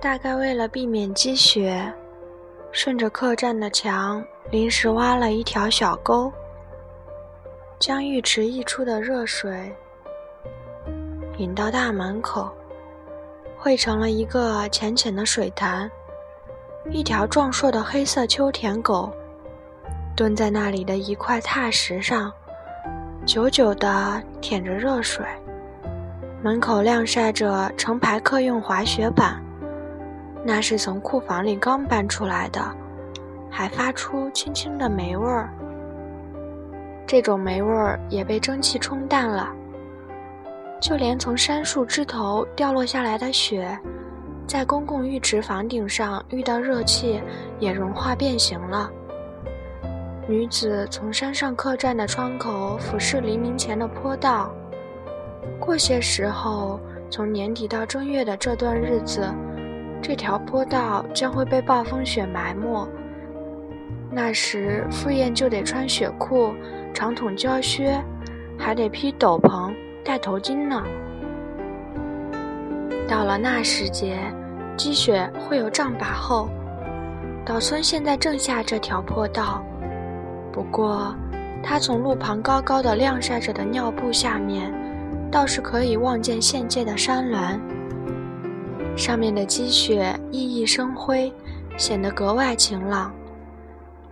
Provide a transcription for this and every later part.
大概为了避免积雪，顺着客栈的墙临时挖了一条小沟，将浴池溢出的热水引到大门口，汇成了一个浅浅的水潭。一条壮硕的黑色秋田狗蹲在那里的一块踏石上，久久地舔着热水。门口晾晒着成排客用滑雪板。那是从库房里刚搬出来的，还发出轻轻的霉味儿。这种霉味儿也被蒸汽冲淡了，就连从杉树枝头掉落下来的雪，在公共浴池房顶上遇到热气也融化变形了。女子从山上客栈的窗口俯视黎明前的坡道。过些时候，从年底到正月的这段日子。这条坡道将会被暴风雪埋没，那时赴宴就得穿雪裤、长筒胶靴，还得披斗篷、戴头巾呢。到了那时节，积雪会有丈把厚。岛村现在正下这条坡道，不过他从路旁高高的晾晒着的尿布下面，倒是可以望见现界的山峦。上面的积雪熠熠生辉，显得格外晴朗。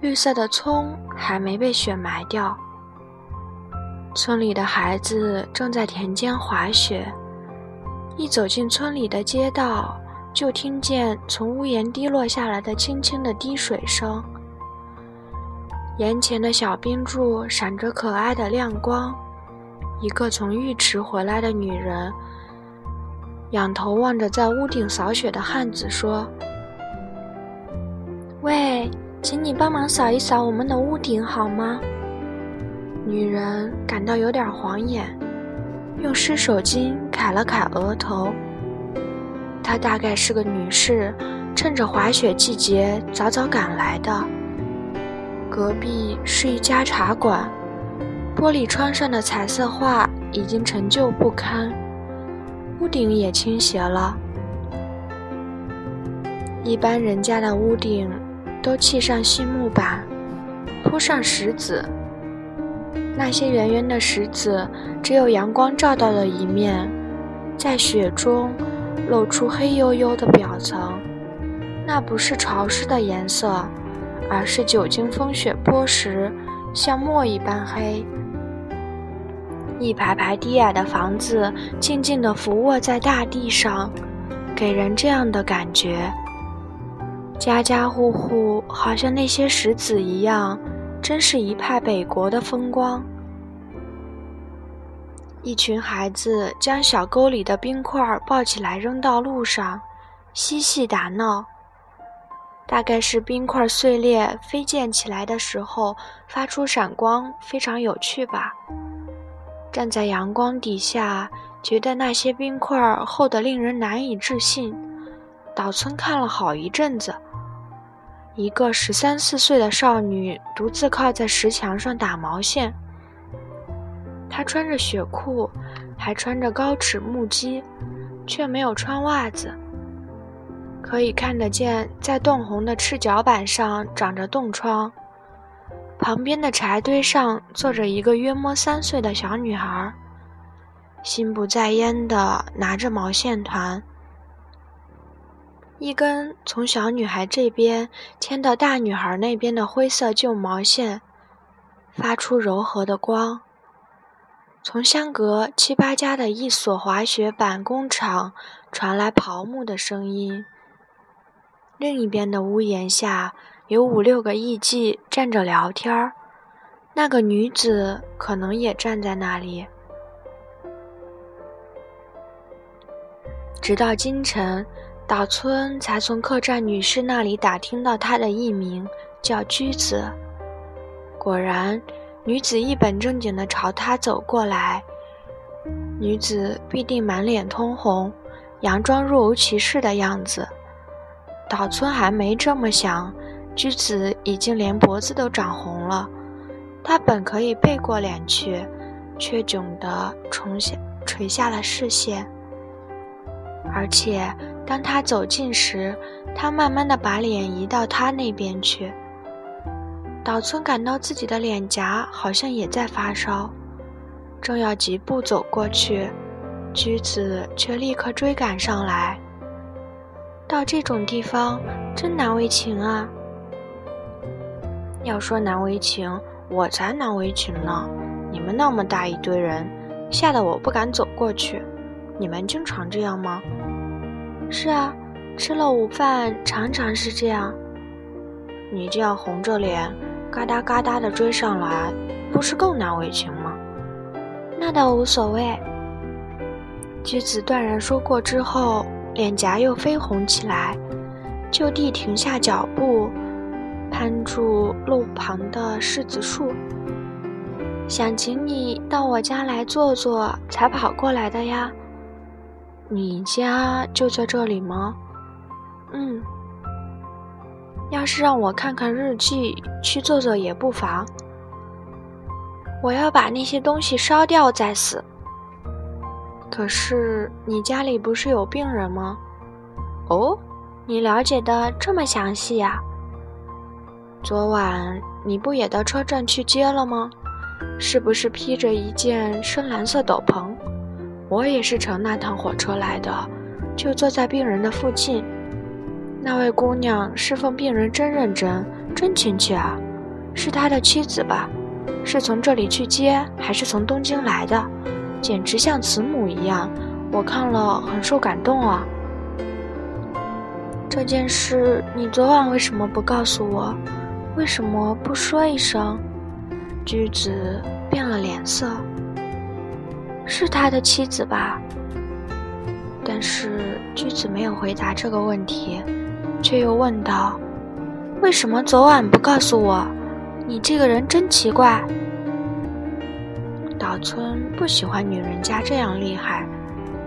绿色的葱还没被雪埋掉。村里的孩子正在田间滑雪。一走进村里的街道，就听见从屋檐滴落下来的轻轻的滴水声。檐前的小冰柱闪着可爱的亮光。一个从浴池回来的女人。仰头望着在屋顶扫雪的汉子说：“喂，请你帮忙扫一扫我们的屋顶好吗？”女人感到有点晃眼，用湿手巾揩了揩额头。她大概是个女士，趁着滑雪季节早早赶来的。隔壁是一家茶馆，玻璃窗上的彩色画已经陈旧不堪。屋顶也倾斜了。一般人家的屋顶都砌上细木板，铺上石子。那些圆圆的石子，只有阳光照到的一面，在雪中露出黑黝黝的表层。那不是潮湿的颜色，而是久经风雪剥蚀，像墨一般黑。一排排低矮的房子静静地伏卧在大地上，给人这样的感觉：家家户户好像那些石子一样，真是一派北国的风光。一群孩子将小沟里的冰块抱起来扔到路上，嬉戏打闹。大概是冰块碎裂飞溅起来的时候发出闪光，非常有趣吧。站在阳光底下，觉得那些冰块厚得令人难以置信。岛村看了好一阵子。一个十三四岁的少女独自靠在石墙上打毛线。她穿着雪裤，还穿着高尺木屐，却没有穿袜子。可以看得见，在冻红的赤脚板上长着冻疮。旁边的柴堆上坐着一个约摸三岁的小女孩，心不在焉地拿着毛线团，一根从小女孩这边牵到大女孩那边的灰色旧毛线，发出柔和的光。从相隔七八家的一所滑雪板工厂传来刨木的声音。另一边的屋檐下。有五六个艺妓站着聊天儿，那个女子可能也站在那里。直到今晨，岛村才从客栈女士那里打听到她的艺名叫居子。果然，女子一本正经地朝他走过来。女子必定满脸通红，佯装若无其事的样子。岛村还没这么想。居子已经连脖子都长红了，他本可以背过脸去，却窘得垂下垂下了视线。而且当他走近时，他慢慢的把脸移到他那边去。岛村感到自己的脸颊好像也在发烧，正要疾步走过去，驹子却立刻追赶上来。到这种地方真难为情啊！要说难为情，我才难为情呢。你们那么大一堆人，吓得我不敢走过去。你们经常这样吗？是啊，吃了午饭常常是这样。你这样红着脸。嘎哒嘎哒的追上来，不是更难为情吗？那倒无所谓。句子断然说过之后，脸颊又绯红起来，就地停下脚步，攀住路旁的柿子树，想请你到我家来坐坐，才跑过来的呀。你家就在这里吗？嗯。要是让我看看日记，去做做也不妨。我要把那些东西烧掉再死。可是你家里不是有病人吗？哦，你了解的这么详细呀？昨晚你不也到车站去接了吗？是不是披着一件深蓝色斗篷？我也是乘那趟火车来的，就坐在病人的附近。那位姑娘侍奉病人真认真，真亲切啊，是他的妻子吧？是从这里去接，还是从东京来的？简直像慈母一样，我看了很受感动啊。这件事你昨晚为什么不告诉我？为什么不说一声？驹子变了脸色。是他的妻子吧？但是驹子没有回答这个问题。却又问道：“为什么昨晚不告诉我？你这个人真奇怪。”岛村不喜欢女人家这样厉害，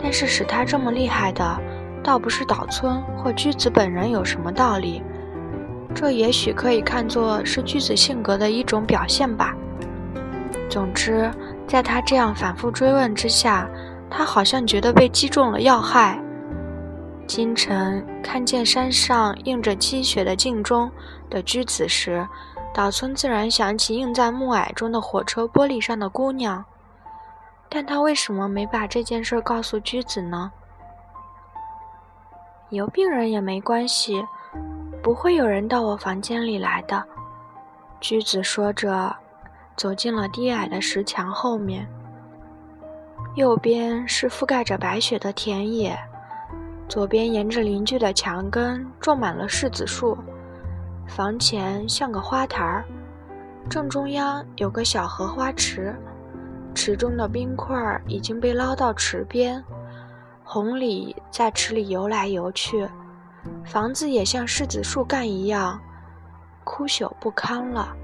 但是使他这么厉害的，倒不是岛村或居子本人有什么道理，这也许可以看作是居子性格的一种表现吧。总之，在他这样反复追问之下，他好像觉得被击中了要害。清晨看见山上映着积雪的镜中的居子时，岛村自然想起映在暮霭中的火车玻璃上的姑娘。但他为什么没把这件事告诉居子呢？有病人也没关系，不会有人到我房间里来的。居子说着，走进了低矮的石墙后面。右边是覆盖着白雪的田野。左边沿着邻居的墙根种满了柿子树，房前像个花坛儿，正中央有个小荷花池，池中的冰块已经被捞到池边，红鲤在池里游来游去，房子也像柿子树干一样枯朽不堪了，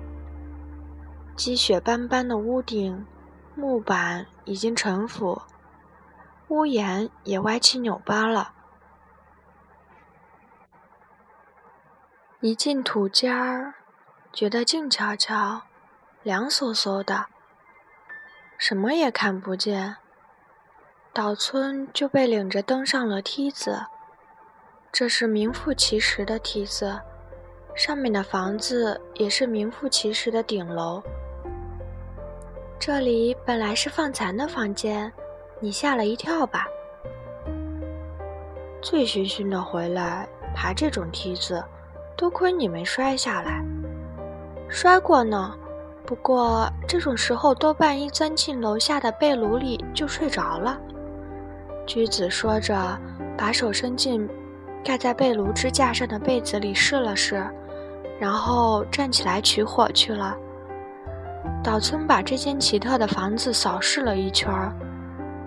积雪斑斑的屋顶，木板已经陈腐，屋檐也歪七扭八了。一进土间儿，觉得静悄悄、凉飕飕的，什么也看不见。岛村就被领着登上了梯子，这是名副其实的梯子，上面的房子也是名副其实的顶楼。这里本来是放蚕的房间，你吓了一跳吧？醉醺醺的回来，爬这种梯子。多亏你没摔下来，摔过呢。不过这种时候多半一钻进楼下的被炉里就睡着了。驹子说着，把手伸进盖在被炉支架上的被子里试了试，然后站起来取火去了。岛村把这间奇特的房子扫视了一圈，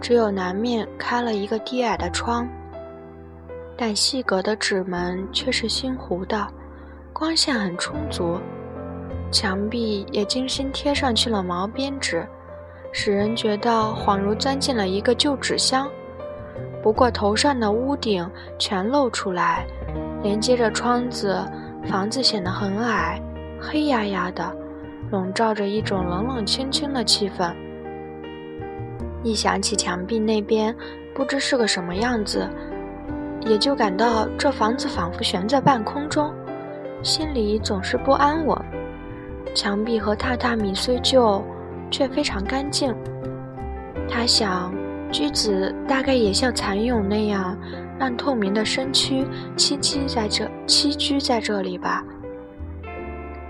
只有南面开了一个低矮的窗，但细格的纸门却是新糊的。光线很充足，墙壁也精心贴上去了毛边纸，使人觉得恍如钻进了一个旧纸箱。不过头上的屋顶全露出来，连接着窗子，房子显得很矮，黑压压的，笼罩着一种冷冷清清的气氛。一想起墙壁那边不知是个什么样子，也就感到这房子仿佛悬在半空中，心里总是不安稳。墙壁和榻榻米虽旧，却非常干净。他想，居子大概也像蚕蛹那样，让透明的身躯栖息在这栖居在这里吧。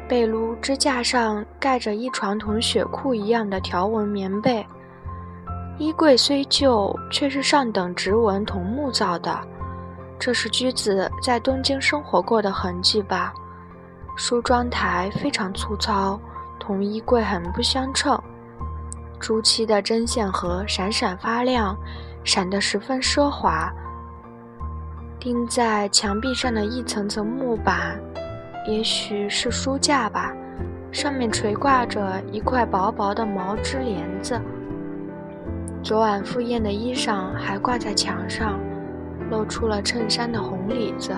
被褥支架上盖着一床同雪裤一样的条纹棉被，衣柜虽旧，却是上等直纹桐木造的，这是居子在东京生活过的痕迹吧。梳妆台非常粗糙，同衣柜很不相称。朱漆的针线盒闪闪发亮，闪得十分奢华。钉在墙壁上的一层层木板。也许是书架吧，上面垂挂着一块薄薄的毛织帘子。昨晚赴宴的衣裳还挂在墙上，露出了衬衫的红里子。